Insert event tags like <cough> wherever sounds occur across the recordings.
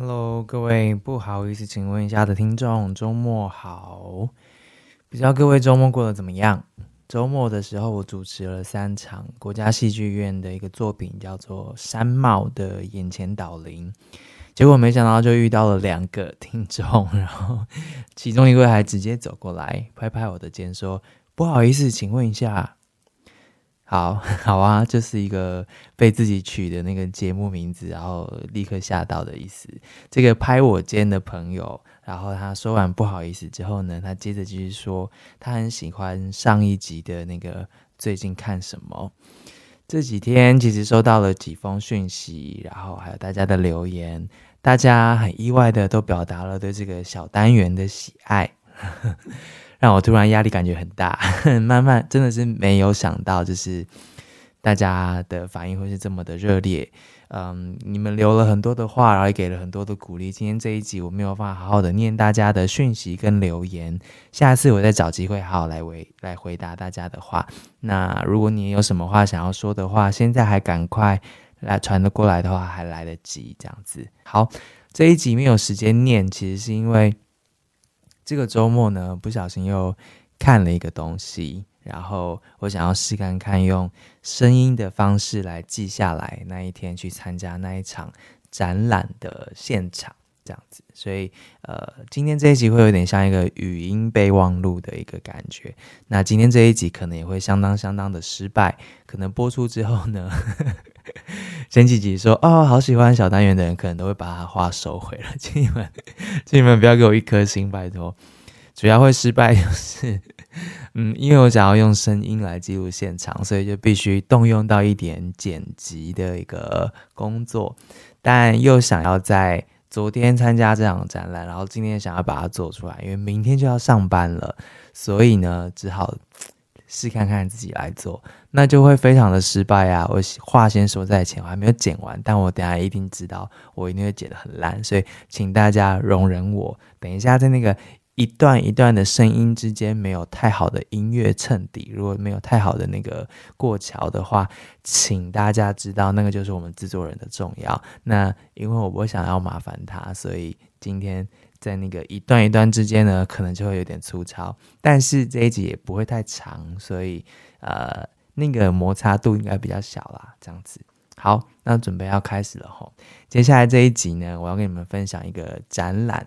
Hello，各位不好意思，请问一下的听众，周末好。不知道各位周末过得怎么样？周末的时候，我主持了三场国家戏剧院的一个作品，叫做《山帽的眼前导灵》。结果没想到就遇到了两个听众，然后其中一位还直接走过来拍拍我的肩，说：“不好意思，请问一下。”好 <laughs> 好啊，就是一个被自己取的那个节目名字，然后立刻吓到的意思。这个拍我肩的朋友，然后他说完不好意思之后呢，他接着继续说，他很喜欢上一集的那个最近看什么。这几天其实收到了几封讯息，然后还有大家的留言，大家很意外的都表达了对这个小单元的喜爱。<laughs> 让我突然压力感觉很大，<laughs> 慢慢真的是没有想到，就是大家的反应会是这么的热烈。嗯，你们留了很多的话，然后也给了很多的鼓励。今天这一集我没有办法好好的念大家的讯息跟留言，下次我再找机会好好来回来回答大家的话。那如果你有什么话想要说的话，现在还赶快来传得过来的话，还来得及。这样子，好，这一集没有时间念，其实是因为。这个周末呢，不小心又看了一个东西，然后我想要试看看用声音的方式来记下来那一天去参加那一场展览的现场，这样子。所以，呃，今天这一集会有点像一个语音备忘录的一个感觉。那今天这一集可能也会相当相当的失败，可能播出之后呢。前几集说哦，好喜欢小单元的人，可能都会把他话收回了。请你们，请你们不要给我一颗心，拜托。主要会失败就是，嗯，因为我想要用声音来记录现场，所以就必须动用到一点剪辑的一个工作，但又想要在昨天参加这场展览，然后今天想要把它做出来，因为明天就要上班了，所以呢，只好。试看看自己来做，那就会非常的失败啊！我话先说在前，我还没有剪完，但我等下一定知道，我一定会剪得很烂，所以请大家容忍我。等一下在那个一段一段的声音之间没有太好的音乐衬底，如果没有太好的那个过桥的话，请大家知道那个就是我们制作人的重要。那因为我不想要麻烦他，所以今天。在那个一段一段之间呢，可能就会有点粗糙，但是这一集也不会太长，所以呃，那个摩擦度应该比较小啦。这样子，好，那准备要开始了吼。接下来这一集呢，我要跟你们分享一个展览，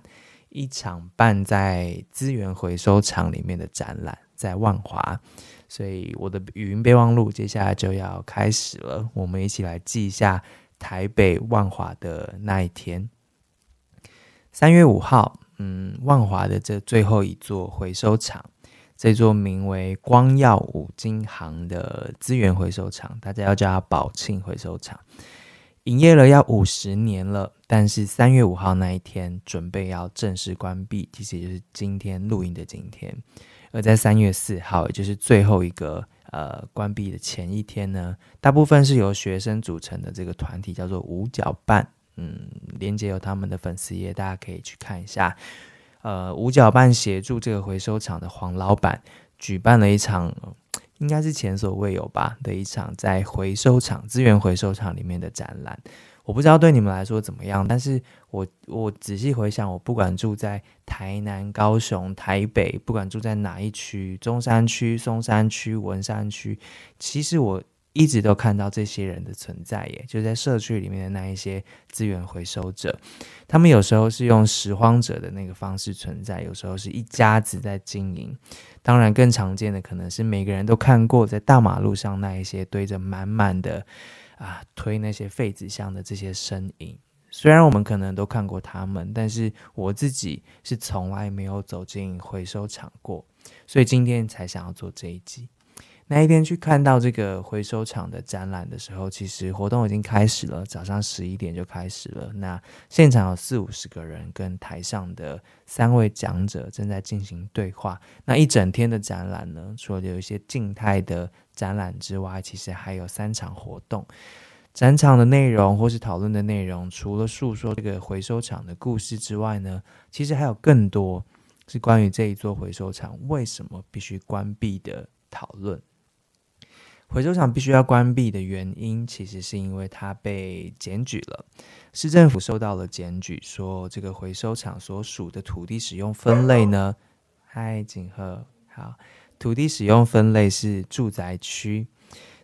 一场办在资源回收厂里面的展览，在万华。所以我的语音备忘录接下来就要开始了，我们一起来记一下台北万华的那一天。三月五号，嗯，万华的这最后一座回收厂，这座名为光耀五金行的资源回收厂，大家要叫它宝庆回收厂，营业了要五十年了。但是三月五号那一天，准备要正式关闭，其实也就是今天录音的今天。而在三月四号，也就是最后一个呃关闭的前一天呢，大部分是由学生组成的这个团体，叫做五角半。嗯，连接有他们的粉丝页，大家可以去看一下。呃，五角半协助这个回收厂的黄老板举办了一场，应该是前所未有吧的一场在回收厂资源回收厂里面的展览。我不知道对你们来说怎么样，但是我我仔细回想，我不管住在台南、高雄、台北，不管住在哪一区，中山区、松山区、文山区，其实我。一直都看到这些人的存在耶，就在社区里面的那一些资源回收者，他们有时候是用拾荒者的那个方式存在，有时候是一家子在经营。当然，更常见的可能是每个人都看过在大马路上那一些堆着满满的啊推那些废纸箱的这些身影。虽然我们可能都看过他们，但是我自己是从来没有走进回收厂过，所以今天才想要做这一集。那一天去看到这个回收厂的展览的时候，其实活动已经开始了，早上十一点就开始了。那现场有四五十个人，跟台上的三位讲者正在进行对话。那一整天的展览呢，除了有一些静态的展览之外，其实还有三场活动。展场的内容或是讨论的内容，除了诉说这个回收厂的故事之外呢，其实还有更多是关于这一座回收厂为什么必须关闭的讨论。回收厂必须要关闭的原因，其实是因为它被检举了。市政府收到了检举，说这个回收厂所属的土地使用分类呢，嗨，景赫，好，土地使用分类是住宅区。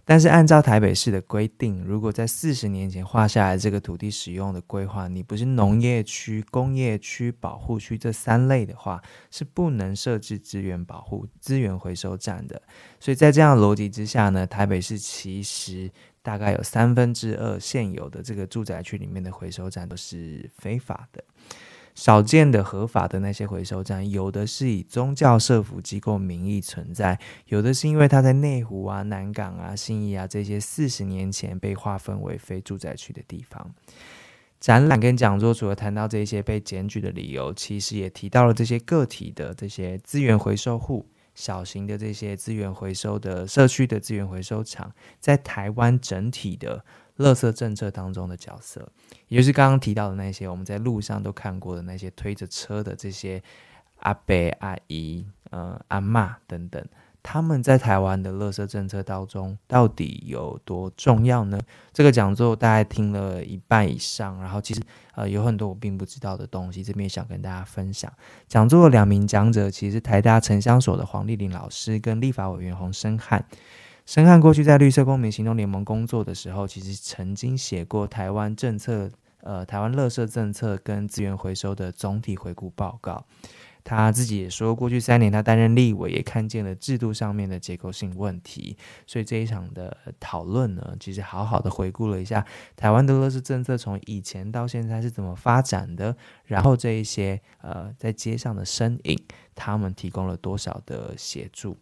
但是按照台北市的规定，如果在四十年前画下来这个土地使用的规划，你不是农业区、工业区、保护区这三类的话，是不能设置资源保护、资源回收站的。所以在这样逻辑之下呢，台北市其实大概有三分之二现有的这个住宅区里面的回收站都是非法的。少见的合法的那些回收站，有的是以宗教社福机构名义存在，有的是因为它在内湖啊、南港啊、信义啊这些四十年前被划分为非住宅区的地方。展览跟讲座除了谈到这些被检举的理由，其实也提到了这些个体的这些资源回收户、小型的这些资源回收的社区的资源回收厂，在台湾整体的。垃圾政策当中的角色，也就是刚刚提到的那些我们在路上都看过的那些推着车的这些阿伯、阿姨、呃阿嬷等等，他们在台湾的垃圾政策当中到底有多重要呢？这个讲座大概听了一半以上，然后其实呃有很多我并不知道的东西，这边想跟大家分享。讲座的两名讲者其实是台大城乡所的黄丽玲老师跟立法委员洪生汉。申翰过去在绿色公民行动联盟工作的时候，其实曾经写过台湾政策，呃，台湾垃圾政策跟资源回收的总体回顾报告。他自己也说，过去三年他担任立委，也看见了制度上面的结构性问题。所以这一场的讨论呢，其实好好的回顾了一下台湾的垃圾政策从以前到现在是怎么发展的，然后这一些呃在街上的身影，他们提供了多少的协助。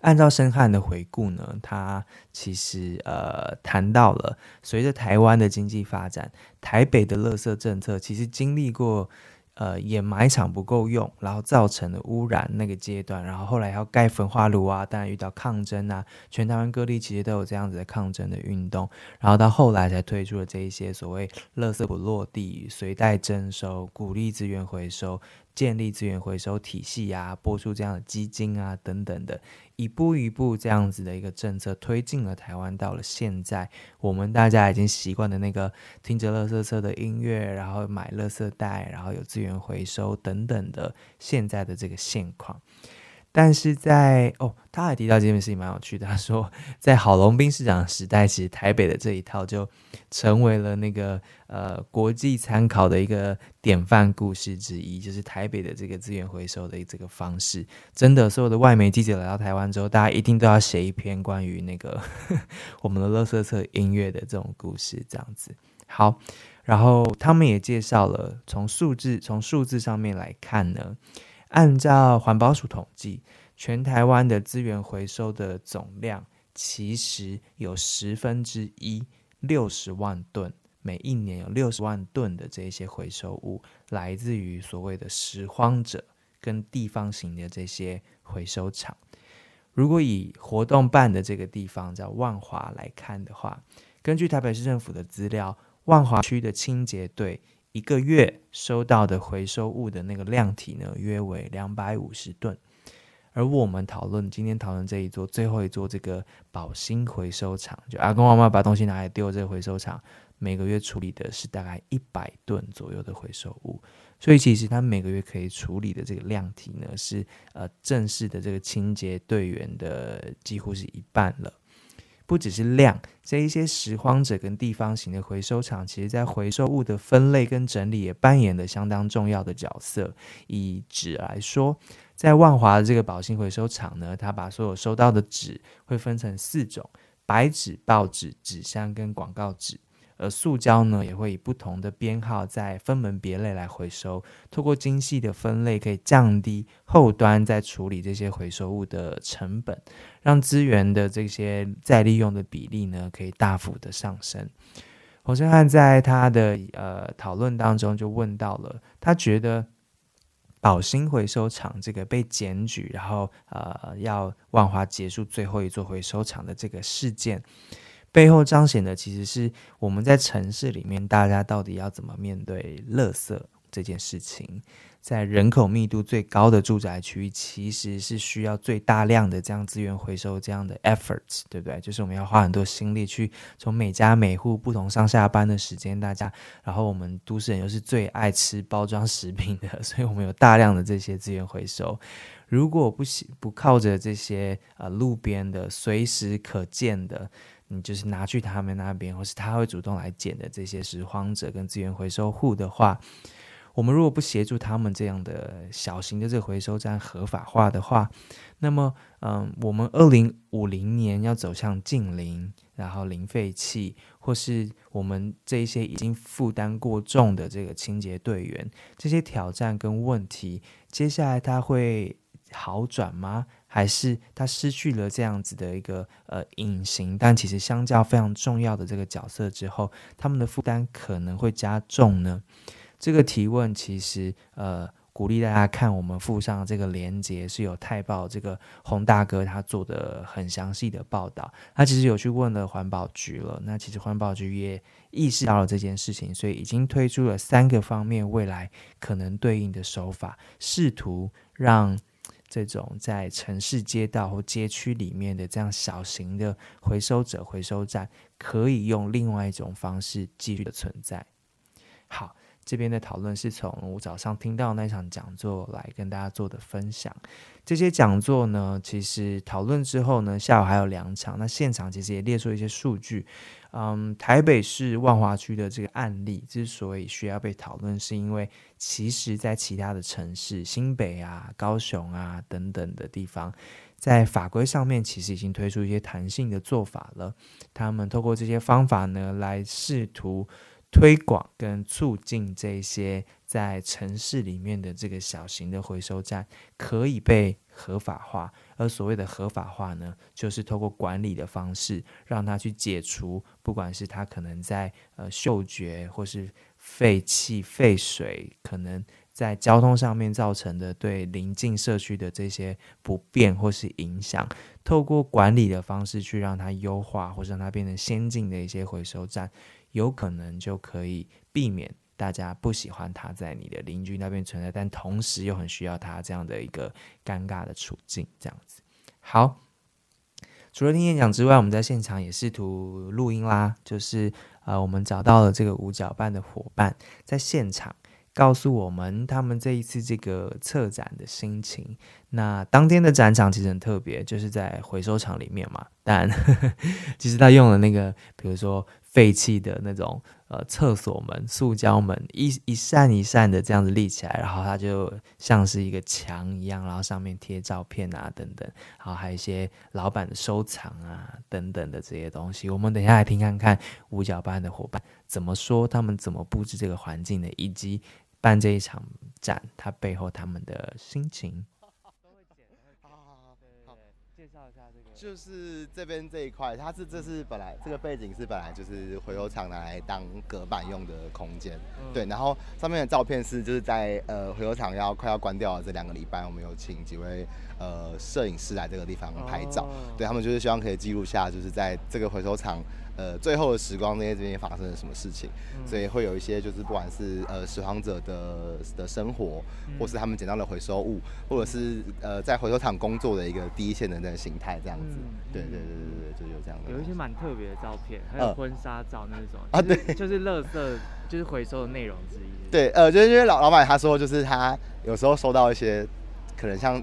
按照申翰的回顾呢，他其实呃谈到了，随着台湾的经济发展，台北的垃圾政策其实经历过呃掩埋场不够用，然后造成了污染那个阶段，然后后来要盖焚化炉啊，当然遇到抗争啊，全台湾各地其实都有这样子的抗争的运动，然后到后来才推出了这一些所谓垃圾不落地、随袋征收、鼓励资源回收。建立资源回收体系啊，拨出这样的基金啊，等等的，一步一步这样子的一个政策推进了台湾，到了现在，我们大家已经习惯的那个听着乐色车的音乐，然后买乐色袋，然后有资源回收等等的现在的这个现况。但是在哦，他还提到这件事情蛮有趣的。他说，在郝龙斌市长时代，其实台北的这一套就成为了那个呃国际参考的一个典范故事之一，就是台北的这个资源回收的这个方式。真的，所有的外媒记者来到台湾之后，大家一定都要写一篇关于那个呵 <laughs> 呵我们的垃圾车音乐的这种故事，这样子。好，然后他们也介绍了从数字从数字上面来看呢。按照环保署统计，全台湾的资源回收的总量其实有十分之一，六十万吨，每一年有六十万吨的这些回收物来自于所谓的拾荒者跟地方型的这些回收厂。如果以活动办的这个地方叫万华来看的话，根据台北市政府的资料，万华区的清洁队。一个月收到的回收物的那个量体呢，约为两百五十吨。而我们讨论今天讨论这一座最后一座这个宝兴回收厂，就阿公阿嬷把东西拿来丢这个回收厂，每个月处理的是大概一百吨左右的回收物。所以其实他每个月可以处理的这个量体呢，是呃正式的这个清洁队员的几乎是一半了。不只是量，这一些拾荒者跟地方型的回收厂，其实在回收物的分类跟整理也扮演了相当重要的角色。以纸来说，在万华的这个宝兴回收厂呢，它把所有收到的纸会分成四种：白纸、报纸、纸箱跟广告纸。而塑胶呢，也会以不同的编号再分门别类来回收。透过精细的分类，可以降低后端在处理这些回收物的成本，让资源的这些再利用的比例呢，可以大幅的上升。洪申翰在他的呃讨论当中就问到了，他觉得宝兴回收厂这个被检举，然后呃要万华结束最后一座回收厂的这个事件。背后彰显的其实是我们在城市里面，大家到底要怎么面对垃圾，这件事情。在人口密度最高的住宅区，其实是需要最大量的这样资源回收这样的 efforts，对不对？就是我们要花很多心力去从每家每户不同上下班的时间，大家，然后我们都市人又是最爱吃包装食品的，<laughs> 所以我们有大量的这些资源回收。如果不不靠着这些呃路边的随时可见的，你就是拿去他们那边，或是他会主动来捡的这些拾荒者跟资源回收户的话。我们如果不协助他们这样的小型的这个回收站合法化的话，那么，嗯，我们二零五零年要走向净零，然后零废弃，或是我们这一些已经负担过重的这个清洁队员，这些挑战跟问题，接下来他会好转吗？还是他失去了这样子的一个呃隐形，但其实相较非常重要的这个角色之后，他们的负担可能会加重呢？这个提问其实，呃，鼓励大家看我们附上这个连接，是有泰报这个洪大哥他做的很详细的报道。他其实有去问了环保局了，那其实环保局也意识到了这件事情，所以已经推出了三个方面未来可能对应的手法，试图让这种在城市街道或街区里面的这样小型的回收者回收站，可以用另外一种方式继续的存在。好。这边的讨论是从我早上听到那场讲座来跟大家做的分享。这些讲座呢，其实讨论之后呢，下午还有两场。那现场其实也列出一些数据。嗯，台北市万华区的这个案例之所以需要被讨论，是因为其实在其他的城市，新北啊、高雄啊等等的地方，在法规上面其实已经推出一些弹性的做法了。他们透过这些方法呢，来试图。推广跟促进这些在城市里面的这个小型的回收站可以被合法化，而所谓的合法化呢，就是透过管理的方式，让它去解除，不管是它可能在呃嗅觉或是废气、废水，可能在交通上面造成的对邻近社区的这些不便或是影响，透过管理的方式去让它优化，或是让它变成先进的一些回收站。有可能就可以避免大家不喜欢他在你的邻居那边存在，但同时又很需要他这样的一个尴尬的处境，这样子。好，除了听演讲之外，我们在现场也试图录音啦，就是呃，我们找到了这个五角办的伙伴，在现场告诉我们他们这一次这个策展的心情。那当天的展场其实很特别，就是在回收厂里面嘛，但呵 <laughs> 呵其实他用了那个，比如说。废弃的那种呃厕所门、塑胶门，一一扇一扇的这样子立起来，然后它就像是一个墙一样，然后上面贴照片啊等等，然后还有一些老板的收藏啊等等的这些东西。我们等下来听看看五角办的伙伴怎么说，他们怎么布置这个环境的，以及办这一场展，它背后他们的心情。就是这边这一块，它是这是本来这个背景是本来就是回收厂拿来当隔板用的空间，嗯、对。然后上面的照片是就是在呃回收厂要快要关掉的这两个礼拜，我们有请几位呃摄影师来这个地方拍照，哦、对他们就是希望可以记录下就是在这个回收厂。呃，最后的时光那些这边发生了什么事情，嗯、所以会有一些就是不管是呃拾荒者的的生活，嗯、或是他们捡到的回收物，或者是呃在回收厂工作的一个第一线的那个形态这样子。嗯、对对对对对，就有这样的。有一些蛮特别的照片，还有婚纱照那种、呃、啊，对，就是垃圾就是回收的内容之一。对，呃，就是因为老老板他说，就是他有时候收到一些可能像。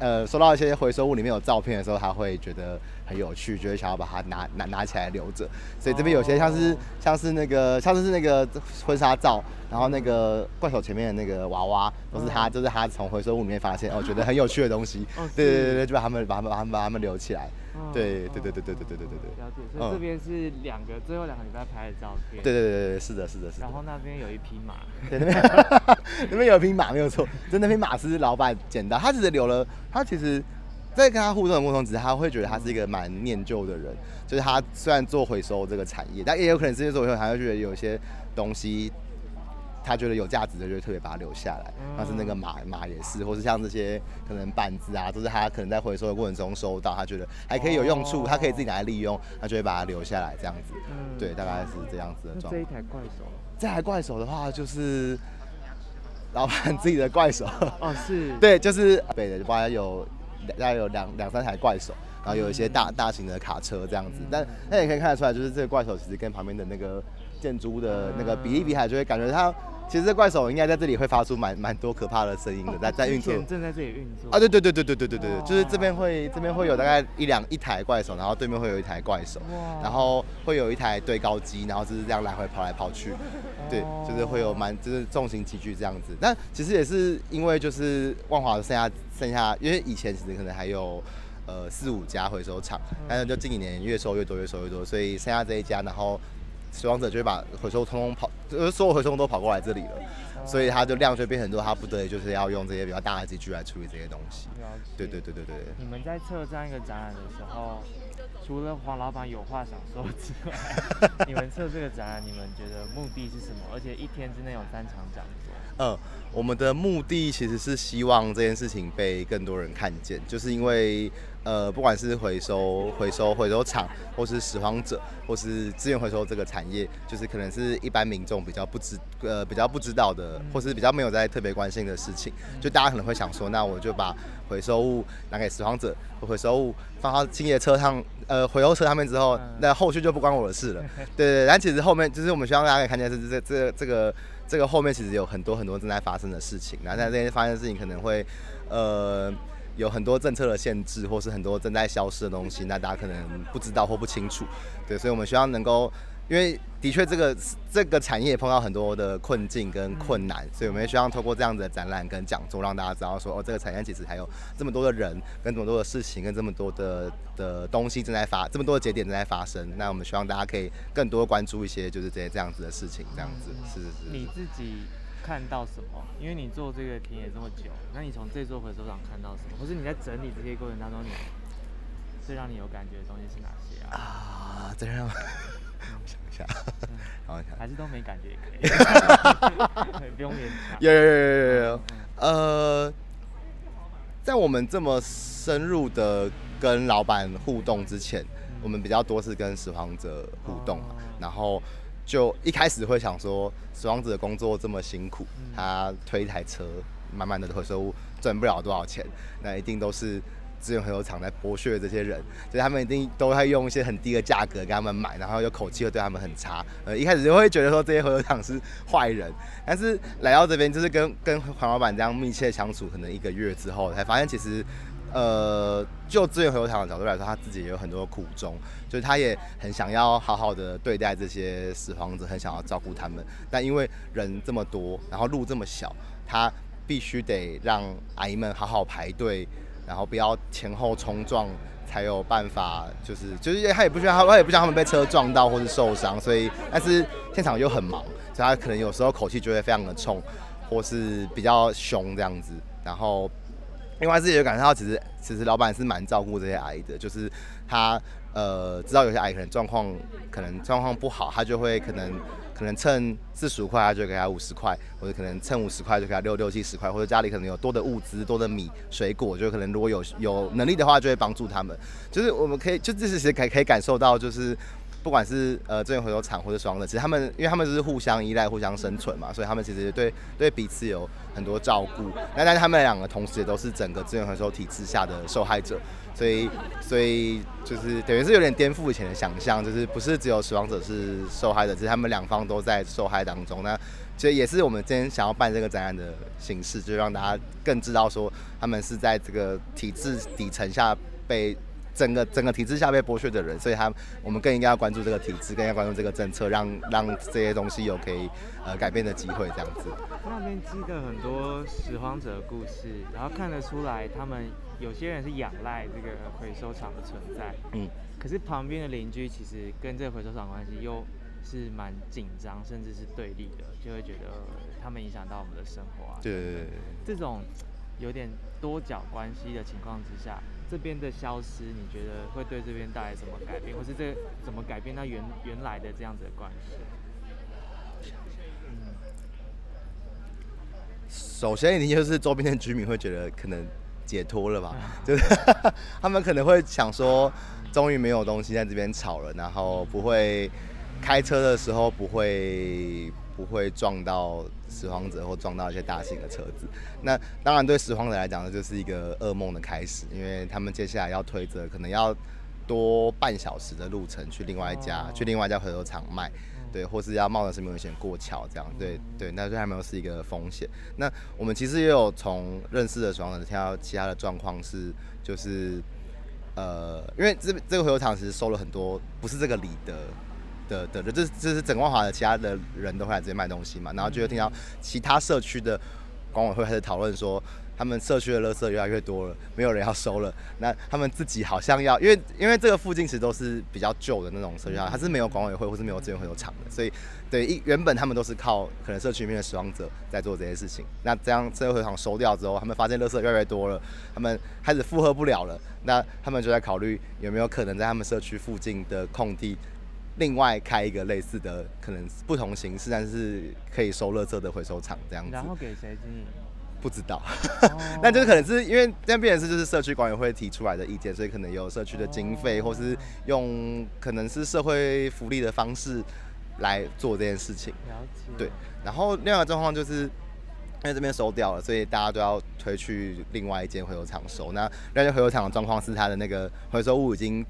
呃，收到一些回收物里面有照片的时候，他会觉得很有趣，就会想要把它拿拿拿起来留着。所以这边有些像是、oh. 像是那个像是那个婚纱照，然后那个怪手前面的那个娃娃，都是他，oh. 就是他从回收物里面发现，哦，觉得很有趣的东西。Oh. <laughs> 对对对对，就把他们把他们把他们把他们留起来。对对对对对对对对对对。了解，所以这边是两个最后两个礼拜拍的照片。对对对对，是的，是的，是的。然后那边有一匹马。对，那边那边有一匹马没有错，就那匹马是老板捡到，他只是留了，他其实，在跟他互动的过程中，只是他会觉得他是一个蛮念旧的人，就是他虽然做回收这个产业，但也有可能是因为做回收，他会觉得有些东西。他觉得有价值的，就会特别把它留下来。但是那个马马也是，或是像这些可能板子啊，都是他可能在回收的过程中收到，他觉得还可以有用处，他可以自己拿来利用，他就会把它留下来这样子。对，大概是这样子的状况。这一台怪手，这台怪手的话，就是老板自己的怪手。哦，是。对，就是北的，就包括有大概有两两三台怪手，然后有一些大大型的卡车这样子。嗯、但那也可以看得出来，就是这个怪手其实跟旁边的那个建筑物的那个比例比起来，就会感觉它。其实这怪手应该在这里会发出蛮蛮多可怕的声音的，在在运作，正在这里运作啊！对对对对对对对对，就是这边会这边会有大概一两一台怪手，然后对面会有一台怪手，然后会有一台对高机，然后就是这样来回跑来跑去，对，就是会有蛮就是重型机具这样子。但其实也是因为就是万华剩下剩下，因为以前其实可能还有呃四五家回收厂，但是就近几年越收越多越收越多，所以剩下这一家，然后。死亡者就会把回收通通跑，就是所有回收都跑过来这里了，所以它就量就变很多，它不得已就是要用这些比较大的机具来处理这些东西。对对对对对。你们在策这样一个展览的时候，除了黄老板有话想说之外，<laughs> 你们策这个展览，你们觉得目的是什么？而且一天之内有三场讲座。嗯，我们的目的其实是希望这件事情被更多人看见，就是因为。呃，不管是回收、回收、回收厂，或是拾荒者，或是资源回收这个产业，就是可能是一般民众比较不知，呃，比较不知道的，或是比较没有在特别关心的事情。就大家可能会想说，那我就把回收物拿给拾荒者，回收物放到清洁车上，呃，回收车上面之后，那后续就不关我的事了。<laughs> 对对对，但其实后面就是我们希望大家可以看见是这这这个这个后面其实有很多很多正在发生的事情。然后在这些发生的事情可能会，呃。有很多政策的限制，或是很多正在消失的东西，那大家可能不知道或不清楚，对，所以我们希望能够，因为的确这个这个产业碰到很多的困境跟困难，所以我们也希望透过这样子的展览跟讲座，让大家知道说，哦，这个产业其实还有这么多的人，跟这么多的事情，跟这么多的的东西正在发，这么多的节点正在发生。那我们希望大家可以更多关注一些，就是这些这样子的事情，这样子，是是是。你自己。看到什么？因为你做这个田野这么久，那你从这座回收厂看到什么？或是你在整理这些过程当中，你最让你有感觉的东西是哪些啊？啊，这让我 <laughs> 想一下，想一想，还是都没感觉也可以，<laughs> 不用勉强。有有有有有有，呃，在我们这么深入的跟老板互动之前，我们比较多是跟拾荒者互动，然后。就一开始会想说，死亡者的工作这么辛苦，他推一台车，满满的回收物赚不了多少钱，那一定都是资源回收厂在剥削这些人，所以他们一定都会用一些很低的价格给他们买，然后又口气又对他们很差。呃，一开始就会觉得说这些回收厂是坏人，但是来到这边就是跟跟黄老板这样密切相处，可能一个月之后才发现其实。呃，就资源回收厂的角度来说，他自己也有很多苦衷，就是他也很想要好好的对待这些拾荒者，很想要照顾他们，但因为人这么多，然后路这么小，他必须得让阿姨们好好排队，然后不要前后冲撞，才有办法，就是就是他也不需要他，他也不想他们被车撞到或是受伤，所以但是现场又很忙，所以他可能有时候口气就会非常的冲，或是比较凶这样子，然后。另外自己有感受到，其实其实老板是蛮照顾这些阿姨的，就是他呃知道有些阿姨可能状况可能状况不好，他就会可能可能趁四十五块，他就给他五十块，或者可能趁五十块就给他六六七十块，或者家里可能有多的物资、多的米、水果，就可能如果有有能力的话，就会帮助他们。就是我们可以就这是其实可以可以感受到，就是。不管是呃资源回收厂或者拾荒者，其实他们因为他们就是互相依赖、互相生存嘛，所以他们其实对对彼此有很多照顾。那但是他们两个同时也都是整个资源回收体制下的受害者，所以所以就是等于是有点颠覆以前的想象，就是不是只有死亡者是受害者，其实他们两方都在受害当中。那其实也是我们今天想要办这个展览的形式，就让大家更知道说他们是在这个体制底层下被。<laughs> 整个整个体制下被剥削的人，所以他我们更应该要关注这个体制，更应该关注这个政策，让让这些东西有可以呃改变的机会，这样子。那边记得很多拾荒者的故事，然后看得出来，他们有些人是仰赖这个回收厂的存在，嗯，可是旁边的邻居其实跟这个回收厂关系又是蛮紧张，甚至是对立的，就会觉得他们影响到我们的生活啊。对对对。这种有点多角关系的情况之下。这边的消失，你觉得会对这边带来什么改变，或是这怎么改变它原原来的这样子的关系？嗯，首先一定就是周边的居民会觉得可能解脱了吧，<laughs> 就是 <laughs> 他们可能会想说，终于没有东西在这边吵了，然后不会开车的时候不会不会撞到拾荒者或撞到一些大型的车子。那当然对拾荒者来讲呢，就是一个噩梦的开始，因为他们接下来要推着可能要多半小时的路程去另外一家、哦、去另外一家回收厂卖。对，或是要冒着生命危险过桥，这样，对对，那对他们又是一个风险。那我们其实也有从认识的时候呢，听到其他的状况是，就是，呃，因为这这个回收厂其实收了很多不是这个里的的的人，这是就是整光华的其他的人都会来这边卖东西嘛，然后就会听到其他社区的管委会开始讨论说。他们社区的垃圾越来越多了，没有人要收了。那他们自己好像要，因为因为这个附近其实都是比较旧的那种社区，它是没有管委会或是没有资源回收厂的，所以对一原本他们都是靠可能社区里面的拾荒者在做这些事情。那这样这个回收厂收掉之后，他们发现垃圾越来越多了，他们开始负荷不了了。那他们就在考虑有没有可能在他们社区附近的空地，另外开一个类似的，可能不同形式，但是可以收垃圾的回收厂这样子。然后给谁经营？不知道，<laughs> 那就是可能是因为这样变成是就是社区管委会提出来的意见，所以可能有社区的经费，或是用可能是社会福利的方式来做这件事情。了解。对，然后另外一个状况就是因为这边收掉了，所以大家都要推去另外一间回收厂收。那那间回收厂的状况是它的那个回收物已经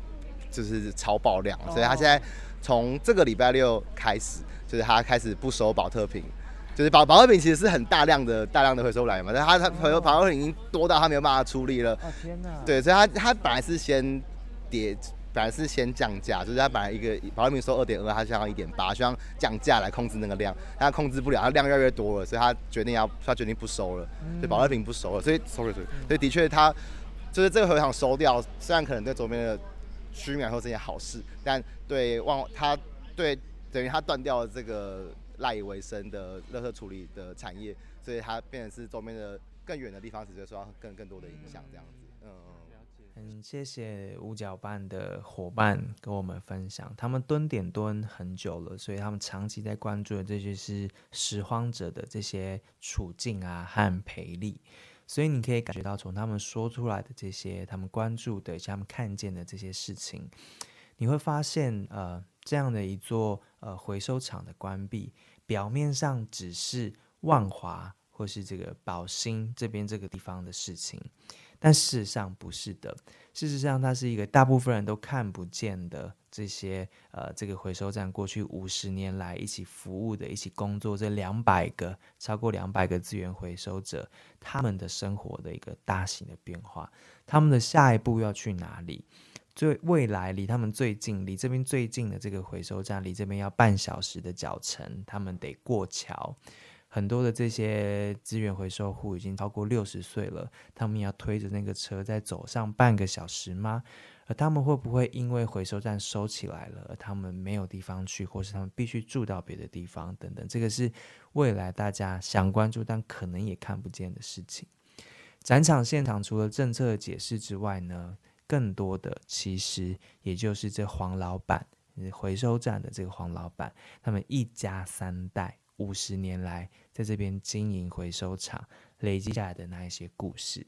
就是超爆量了，所以他现在从这个礼拜六开始，就是他开始不收保特瓶。就是保保特瓶其实是很大量的大量的回收来源嘛，但他他回收保特瓶已经多到他没有办法处理了。哦天哪！对，所以他他本来是先跌，本来是先降价，就是他本来一个保特瓶收二点二，他想要一点八，希望降价来控制那个量，但他控制不了，他量越来越多了，所以他决定要他决定不收了，就保特瓶不收了，所以，sorry，，所以的确他就是这个回收厂收掉，虽然可能对周边的居民来说是件好事，但对旺他对等于他断掉了这个。赖以为生的垃圾处理的产业，所以它变成是周边的更远的地方，直接受到更更多的影响，这样子。嗯，很谢谢五角办的伙伴跟我们分享，他们蹲点蹲很久了，所以他们长期在关注的这些是拾荒者的这些处境啊和赔利，所以你可以感觉到从他们说出来的这些，他们关注的、他们看见的这些事情，你会发现，呃，这样的一座呃回收厂的关闭。表面上只是万华或是这个宝兴这边这个地方的事情，但事实上不是的。事实上，它是一个大部分人都看不见的这些呃，这个回收站过去五十年来一起服务的、一起工作这两百个超过两百个资源回收者，他们的生活的一个大型的变化。他们的下一步要去哪里？最未来离他们最近，离这边最近的这个回收站，离这边要半小时的脚程，他们得过桥。很多的这些资源回收户已经超过六十岁了，他们要推着那个车再走上半个小时吗？而他们会不会因为回收站收起来了，而他们没有地方去，或是他们必须住到别的地方等等？这个是未来大家想关注，但可能也看不见的事情。展场现场除了政策解释之外呢，更多的其实也就是这黄老板，回收站的这个黄老板，他们一家三代五十年来在这边经营回收厂，累积下来的那一些故事。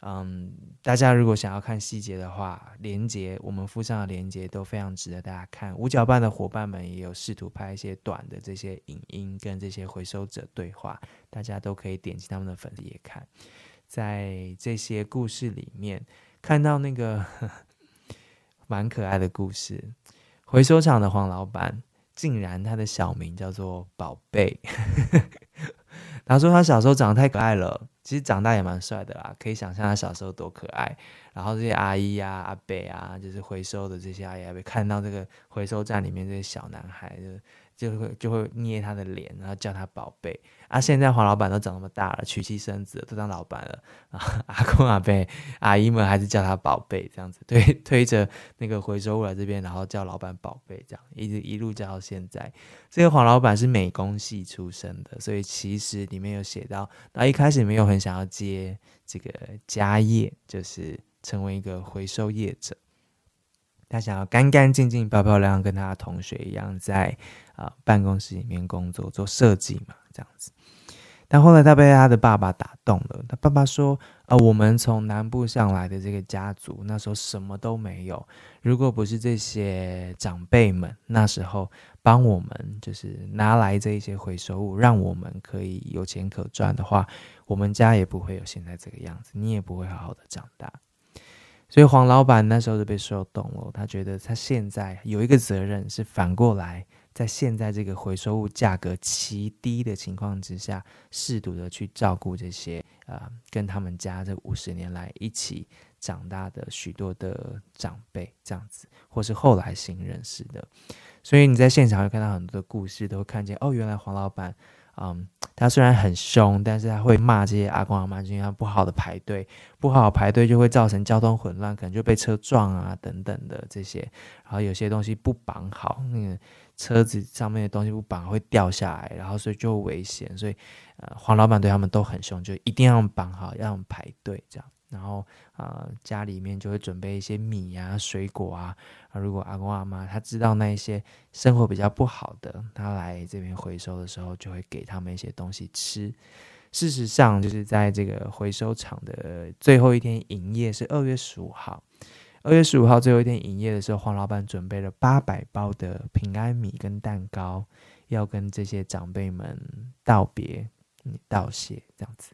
嗯，大家如果想要看细节的话，连接我们附上的连接都非常值得大家看。五角半的伙伴们也有试图拍一些短的这些影音，跟这些回收者对话，大家都可以点击他们的粉丝页看。在这些故事里面。看到那个 <laughs> 蛮可爱的故事，回收厂的黄老板竟然他的小名叫做宝贝。他说他小时候长得太可爱了，其实长大也蛮帅的啦，可以想象他小时候多可爱。然后这些阿姨呀、阿伯啊，就是回收的这些阿姨阿伯，看到这个回收站里面这些小男孩就。就会就会捏他的脸，然后叫他宝贝啊！现在黄老板都长那么大了，娶妻生子，都当老板了啊！阿公阿伯阿姨们还是叫他宝贝，这样子推推着那个回收物来这边，然后叫老板宝贝，这样一直一路叫到现在。这个黄老板是美工系出身的，所以其实里面有写到，他一开始没有很想要接这个家业，就是成为一个回收业者。他想要干干净净、漂漂亮亮，跟他同学一样，在啊、办公室里面工作做设计嘛，这样子。但后来他被他的爸爸打动了，他爸爸说：“呃，我们从南部上来的这个家族，那时候什么都没有。如果不是这些长辈们那时候帮我们，就是拿来这一些回收物，让我们可以有钱可赚的话，我们家也不会有现在这个样子，你也不会好好的长大。”所以黄老板那时候就被说动了，他觉得他现在有一个责任是反过来。在现在这个回收物价格奇低的情况之下，适度的去照顾这些呃，跟他们家这五十年来一起长大的许多的长辈，这样子，或是后来新认识的。所以你在现场会看到很多的故事，都会看见哦，原来黄老板，嗯，他虽然很凶，但是他会骂这些阿公阿妈，因为他不好的排队，不好排队就会造成交通混乱，可能就被车撞啊等等的这些，然后有些东西不绑好，那个。车子上面的东西不绑会掉下来，然后所以就危险，所以呃黄老板对他们都很凶，就一定要绑好，要排队这样。然后呃家里面就会准备一些米啊、水果啊。啊如果阿公阿妈他知道那一些生活比较不好的，他来这边回收的时候，就会给他们一些东西吃。事实上，就是在这个回收场的最后一天营业是二月十五号。二月十五号最后一天营业的时候，黄老板准备了八百包的平安米跟蛋糕，要跟这些长辈们道别、道谢，这样子。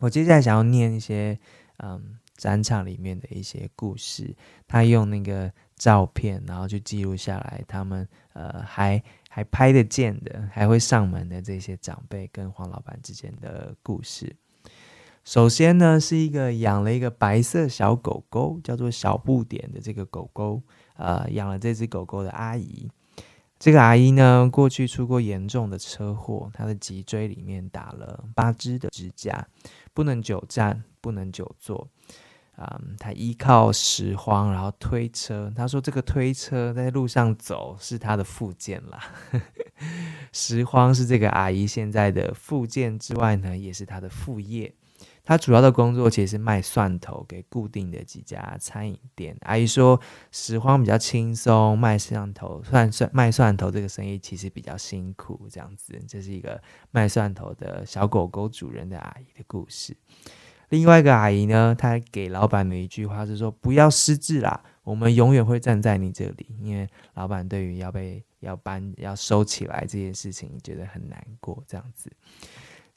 我接下来想要念一些，嗯，展场里面的一些故事，他用那个照片，然后就记录下来，他们呃还还拍得见的，还会上门的这些长辈跟黄老板之间的故事。首先呢，是一个养了一个白色小狗狗，叫做小不点的这个狗狗，呃，养了这只狗狗的阿姨。这个阿姨呢，过去出过严重的车祸，她的脊椎里面打了八支的支架，不能久站，不能久坐。啊、嗯，他依靠拾荒，然后推车。他说，这个推车在路上走是他的复健啦。<laughs> 拾荒是这个阿姨现在的复健之外呢，也是他的副业。他主要的工作其实是卖蒜头给固定的几家餐饮店。阿姨说，拾荒比较轻松，卖蒜头蒜蒜卖蒜头这个生意其实比较辛苦。这样子，这是一个卖蒜头的小狗狗主人的阿姨的故事。另外一个阿姨呢，她给老板的一句话是说：“不要失智啦，我们永远会站在你这里。”因为老板对于要被要搬要收起来这件事情觉得很难过，这样子。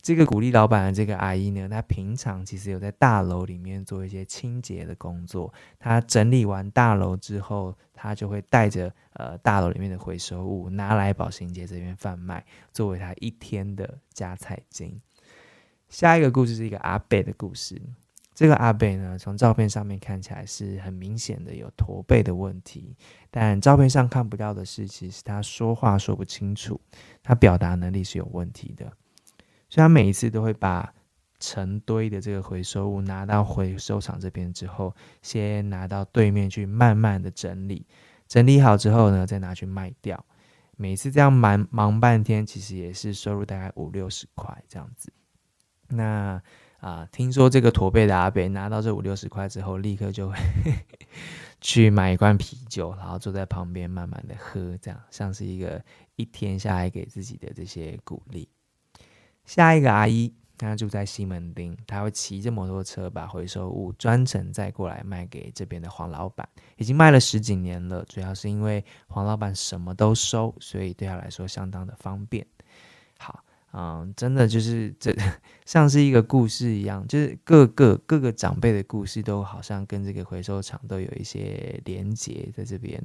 这个鼓励老板的这个阿姨呢，她平常其实有在大楼里面做一些清洁的工作。她整理完大楼之后，她就会带着呃大楼里面的回收物拿来保兴街这边贩卖，作为她一天的加菜金。下一个故事是一个阿伯的故事。这个阿伯呢，从照片上面看起来是很明显的有驼背的问题，但照片上看不到的是，其实他说话说不清楚，他表达能力是有问题的。所以他每一次都会把成堆的这个回收物拿到回收场这边之后，先拿到对面去慢慢的整理，整理好之后呢，再拿去卖掉。每次这样忙忙半天，其实也是收入大概五六十块这样子。那啊、听说这个驼背的阿北拿到这五六十块之后，立刻就会 <laughs> 去买一罐啤酒，然后坐在旁边慢慢的喝，这样像是一个一天下来给自己的这些鼓励。下一个阿姨，她住在西门町，她会骑着摩托车把回收物专程载过来卖给这边的黄老板，已经卖了十几年了。主要是因为黄老板什么都收，所以对她来说相当的方便。好，嗯，真的就是这 <laughs> 像是一个故事一样，就是各个各个长辈的故事都好像跟这个回收厂都有一些连结在这边，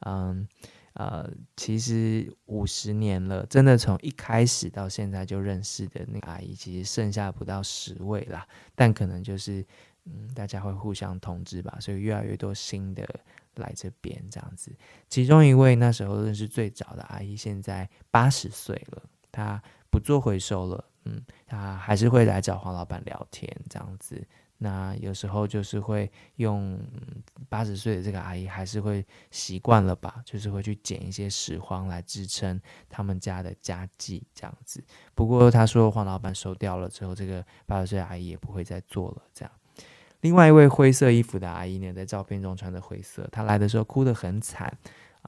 嗯。呃，其实五十年了，真的从一开始到现在就认识的那阿姨，其实剩下不到十位啦。但可能就是，嗯，大家会互相通知吧，所以越来越多新的来这边这样子。其中一位那时候认识最早的阿姨，现在八十岁了，她不做回收了，嗯，她还是会来找黄老板聊天这样子。那有时候就是会用八十岁的这个阿姨，还是会习惯了吧，就是会去捡一些拾荒来支撑他们家的家计这样子。不过他说黄老板收掉了之后，这个八十岁阿姨也不会再做了这样。另外一位灰色衣服的阿姨呢，在照片中穿着灰色，她来的时候哭得很惨，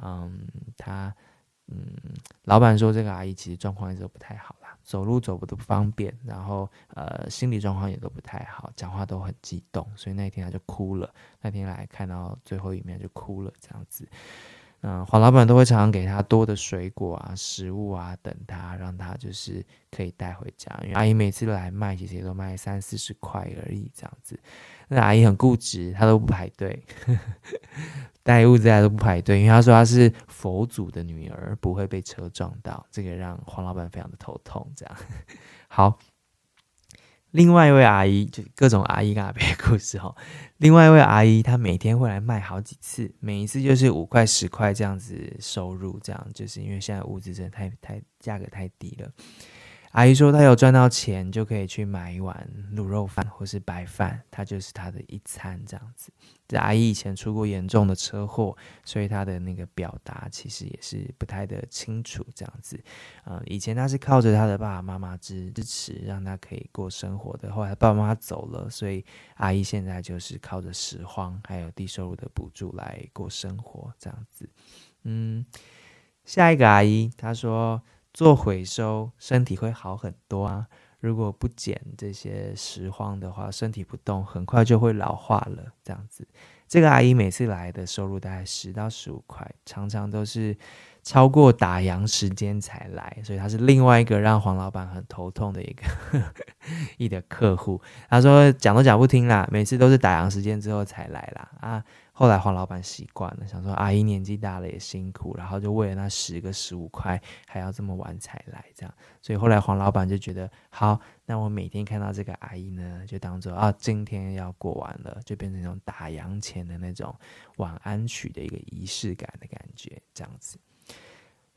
嗯，她嗯，老板说这个阿姨其实状况一直都不太好啦，走路走不都不方便，然后呃心理状况也都不太好，讲话都很激动，所以那天她就哭了。那天来看到最后一面就哭了，这样子。嗯，黄老板都会常常给他多的水果啊、食物啊，等他，让他就是可以带回家。因为阿姨每次来卖，其实也都卖三四十块而已，这样子。那阿姨很固执，她都不排队，带物资来都不排队，因为她说她是佛祖的女儿，不会被车撞到。这个让黄老板非常的头痛。这样，<laughs> 好。另外一位阿姨，就各种阿姨跟阿伯的故事哈。另外一位阿姨，她每天会来卖好几次，每一次就是五块十块这样子收入，这样就是因为现在物资真的太太价格太低了。阿姨说，她有赚到钱就可以去买一碗卤肉饭或是白饭，她就是她的一餐这样子。这阿姨以前出过严重的车祸，所以她的那个表达其实也是不太的清楚这样子。嗯，以前她是靠着她的爸爸妈妈支支持，让她可以过生活的。后来爸爸妈妈走了，所以阿姨现在就是靠着拾荒还有低收入的补助来过生活这样子。嗯，下一个阿姨她说。做回收，身体会好很多啊！如果不捡这些拾荒的话，身体不动，很快就会老化了。这样子，这个阿姨每次来的收入大概十到十五块，常常都是超过打烊时间才来，所以她是另外一个让黄老板很头痛的一个 <laughs> 一的客户。他说讲都讲不听啦，每次都是打烊时间之后才来啦啊！后来黄老板习惯了，想说阿姨年纪大了也辛苦，然后就为了那十个十五块还要这么晚才来，这样，所以后来黄老板就觉得好，那我每天看到这个阿姨呢，就当做啊今天要过完了，就变成那种打烊前的那种晚安曲的一个仪式感的感觉，这样子。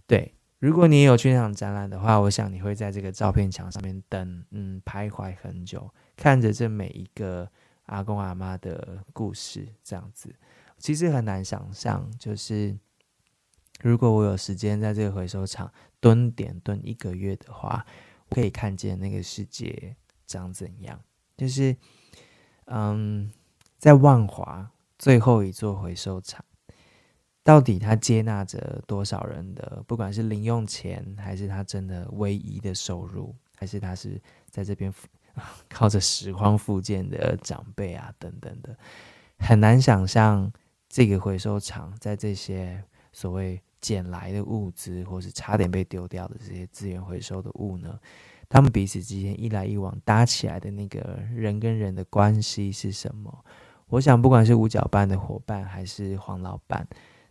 对，如果你有去那场展览的话，我想你会在这个照片墙上面等，嗯，徘徊很久，看着这每一个阿公阿妈的故事，这样子。其实很难想象，就是如果我有时间在这个回收厂蹲点蹲一个月的话，可以看见那个世界长怎样。就是，嗯，在万华最后一座回收厂，到底他接纳着多少人的，不管是零用钱，还是他真的唯一的收入，还是他是在这边靠着拾荒复健的长辈啊等等的，很难想象。这个回收场在这些所谓捡来的物资，或是差点被丢掉的这些资源回收的物呢，他们彼此之间一来一往搭起来的那个人跟人的关系是什么？我想，不管是五角半的伙伴，还是黄老板，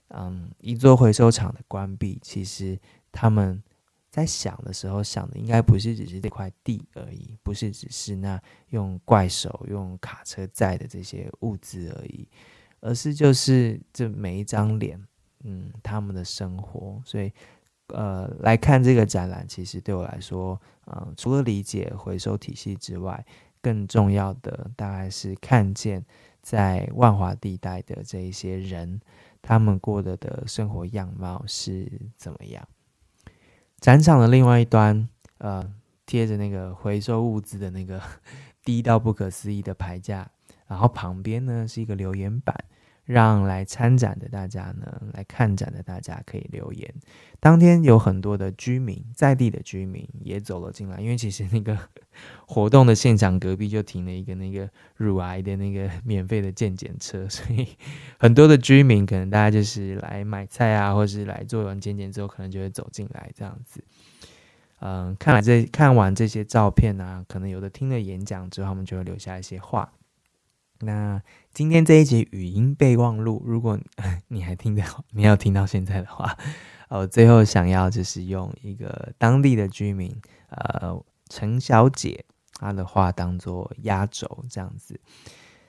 嗯，一座回收场的关闭，其实他们在想的时候想的，应该不是只是这块地而已，不是只是那用怪手用卡车载的这些物资而已。而是就是这每一张脸，嗯，他们的生活，所以，呃，来看这个展览，其实对我来说，呃，除了理解回收体系之外，更重要的大概是看见在万华地带的这一些人，他们过的的生活样貌是怎么样。展场的另外一端，呃，贴着那个回收物资的那个 <laughs> 低到不可思议的牌价。然后旁边呢是一个留言板，让来参展的大家呢，来看展的大家可以留言。当天有很多的居民，在地的居民也走了进来，因为其实那个活动的现场隔壁就停了一个那个乳癌的那个免费的健检车，所以很多的居民可能大家就是来买菜啊，或是来做完健检之后，可能就会走进来这样子。嗯，看来这看完这些照片啊，可能有的听了演讲之后，他们就会留下一些话。那今天这一集语音备忘录，如果你还听到，你要听到现在的话，我 <laughs> 最后想要就是用一个当地的居民，呃，陈小姐她的话当做压轴，这样子。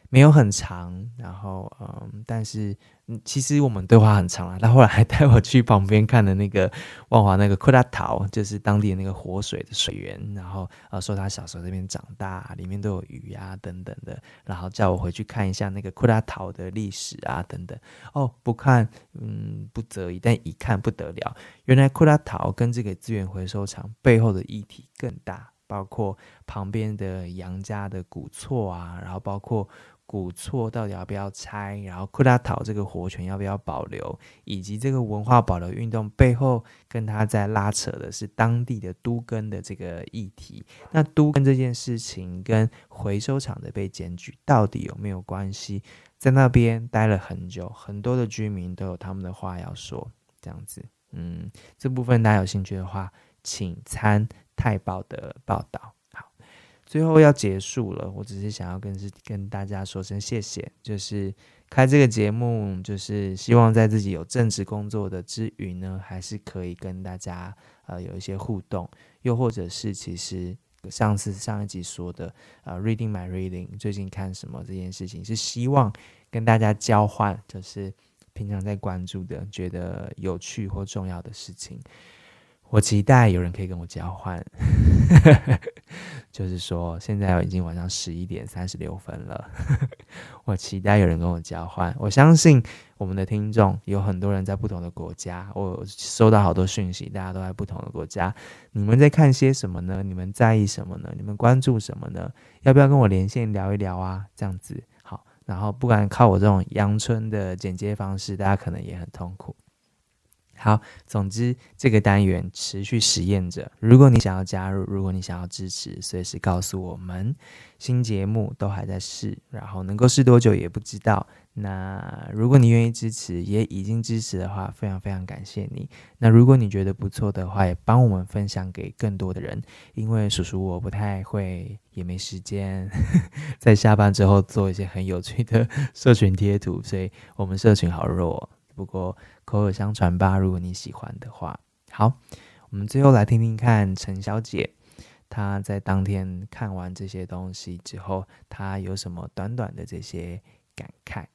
没有很长，然后嗯，但是嗯，其实我们对话很长了。他后来还带我去旁边看的那个 <laughs> 万华那个库拉陶，就是当地的那个活水的水源，然后呃说他小时候那边长大，里面都有鱼、啊、等等的，然后叫我回去看一下那个库拉陶的历史啊等等。哦，不看嗯不得已，但一看不得了，原来库拉陶跟这个资源回收厂背后的议题更大，包括旁边的杨家的古厝啊，然后包括。古厝到底要不要拆，然后库拉陶这个活泉要不要保留，以及这个文化保留运动背后跟他在拉扯的是当地的都根的这个议题。那都更这件事情跟回收厂的被检举到底有没有关系？在那边待了很久，很多的居民都有他们的话要说。这样子，嗯，这部分大家有兴趣的话，请参泰报的报道。最后要结束了，我只是想要跟是跟大家说声谢谢，就是开这个节目，就是希望在自己有正职工作的之余呢，还是可以跟大家呃有一些互动，又或者是其实上次上一集说的呃 reading my reading 最近看什么这件事情，是希望跟大家交换，就是。平常在关注的、觉得有趣或重要的事情，我期待有人可以跟我交换。就是说，现在已经晚上十一点三十六分了，<laughs> 我期待有人跟我交换。我相信我们的听众有很多人在不同的国家，我收到好多讯息，大家都在不同的国家。你们在看些什么呢？你们在意什么呢？你们关注什么呢？要不要跟我连线聊一聊啊？这样子好。然后，不管靠我这种阳春的剪接方式，大家可能也很痛苦。好，总之这个单元持续实验着。如果你想要加入，如果你想要支持，随时告诉我们。新节目都还在试，然后能够试多久也不知道。那如果你愿意支持，也已经支持的话，非常非常感谢你。那如果你觉得不错的话，也帮我们分享给更多的人，因为叔叔我不太会，也没时间 <laughs> 在下班之后做一些很有趣的社群贴图，所以我们社群好弱。不过口耳相传吧，如果你喜欢的话。好，我们最后来听听看陈小姐，她在当天看完这些东西之后，她有什么短短的这些感慨。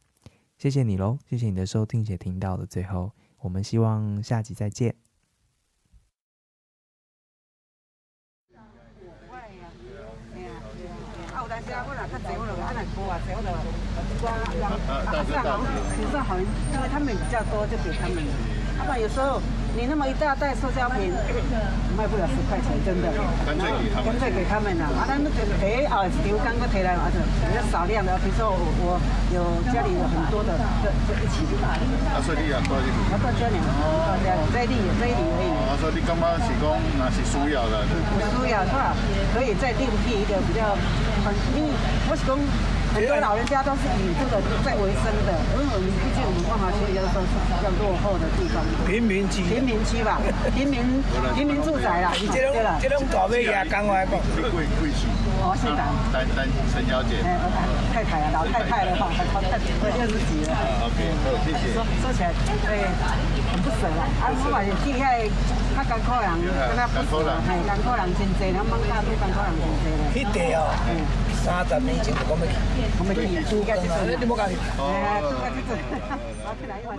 谢谢你喽，谢谢你的收听且听到的最后，我们希望下集再见。大师好，菩萨好，因为他们比较多，就给他们。他们有时候你那么一大袋塑胶瓶，卖不了十块钱，真的。干脆给他们。干脆给他们了，啊，那那个哎啊，牛刚刚提来了，比较少量的，比如说我我有家里有很多的，这这一起去买。啊，所以你也多一点。啊，多加点。到家里，这里这里而已。啊，所以你刚刚是讲那是需要的。需要是吧？可以再订辟一个比较。因为我是讲。很多老人家都是以这个在为生的，因为我们毕竟我们万华区比较说是比较落后的地方，贫民区，贫民区吧，<laughs> 贫民贫民住宅啦，对了，这种大尾也讲话讲，贵贵区，我是的，丹丹陈小姐，哎，太太啊，老太太了哈，老太太六十几了，OK，好，谢谢。说说起来，哎，很不舍啦，啊，我嘛是记起来，他艰苦人，跟他不舍，哎，艰苦人真济，咱艋舺都艰苦人真济了。去地哦，嗯。三十年前就讲要去，我们去，应该是说，你莫讲去。哎，去做。好，去哪一晚？